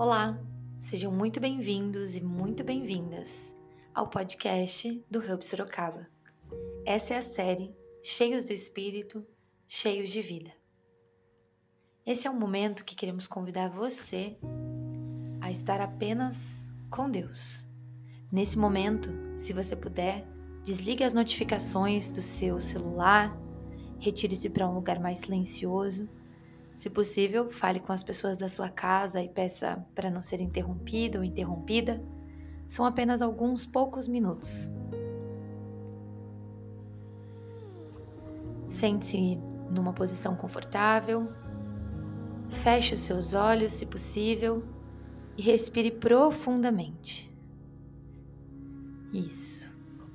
Olá, sejam muito bem-vindos e muito bem-vindas ao podcast do Hub Sorocaba. Essa é a série Cheios do Espírito, Cheios de Vida. Esse é um momento que queremos convidar você a estar apenas com Deus. Nesse momento, se você puder, desligue as notificações do seu celular, retire-se para um lugar mais silencioso se possível, fale com as pessoas da sua casa e peça para não ser interrompido ou interrompida. São apenas alguns poucos minutos. Sente-se numa posição confortável. Feche os seus olhos, se possível, e respire profundamente. Isso.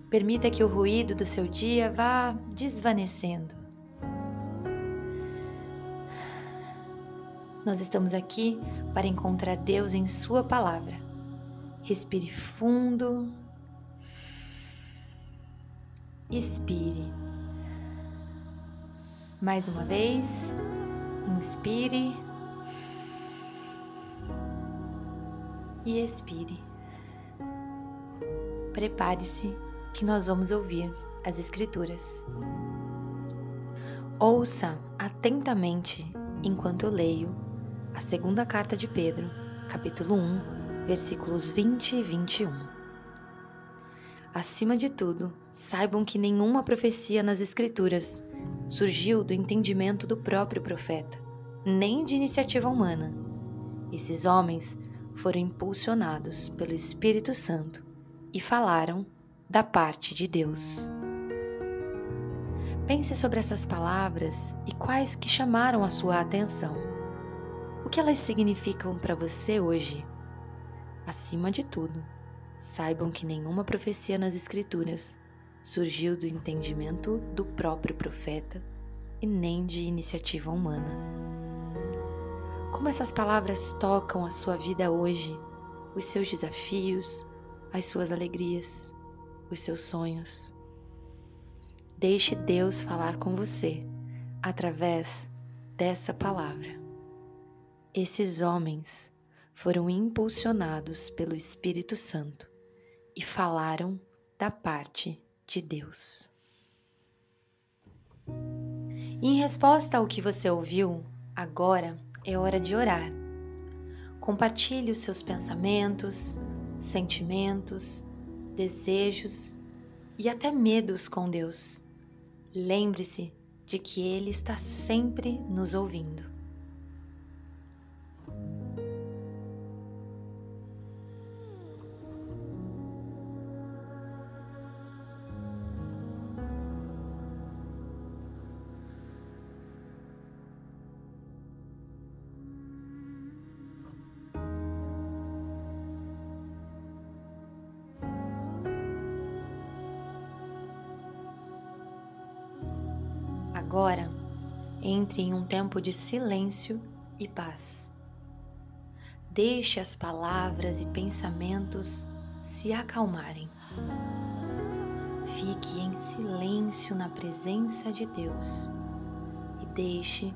Permita que o ruído do seu dia vá desvanecendo. Nós estamos aqui para encontrar Deus em Sua palavra. Respire fundo. Expire. Mais uma vez. Inspire. E expire. Prepare-se que nós vamos ouvir as Escrituras. Ouça atentamente enquanto leio a segunda carta de Pedro, capítulo 1, versículos 20 e 21. Acima de tudo, saibam que nenhuma profecia nas Escrituras surgiu do entendimento do próprio profeta, nem de iniciativa humana. Esses homens foram impulsionados pelo Espírito Santo e falaram da parte de Deus. Pense sobre essas palavras e quais que chamaram a sua atenção. O que elas significam para você hoje? Acima de tudo, saibam que nenhuma profecia nas Escrituras surgiu do entendimento do próprio profeta e nem de iniciativa humana. Como essas palavras tocam a sua vida hoje, os seus desafios, as suas alegrias, os seus sonhos. Deixe Deus falar com você através dessa palavra. Esses homens foram impulsionados pelo Espírito Santo e falaram da parte de Deus. em resposta ao que você ouviu, agora é hora de orar. Compartilhe os seus pensamentos, sentimentos, desejos e até medos com Deus. Lembre-se de que Ele está sempre nos ouvindo. Agora, entre em um tempo de silêncio e paz. Deixe as palavras e pensamentos se acalmarem. Fique em silêncio na presença de Deus e deixe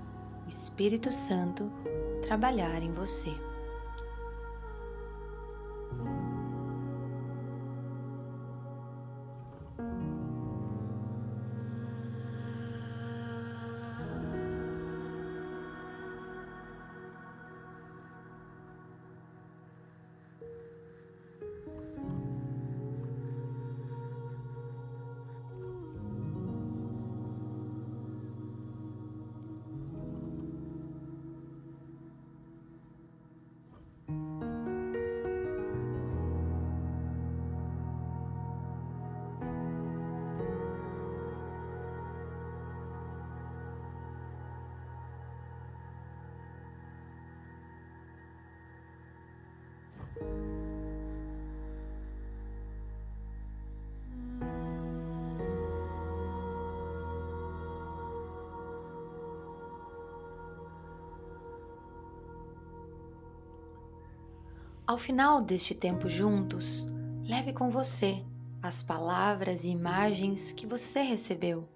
o Espírito Santo trabalhar em você. Ao final deste tempo juntos, leve com você as palavras e imagens que você recebeu.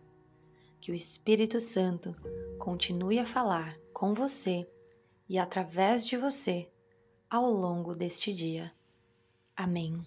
Que o Espírito Santo continue a falar com você e através de você ao longo deste dia. Amém.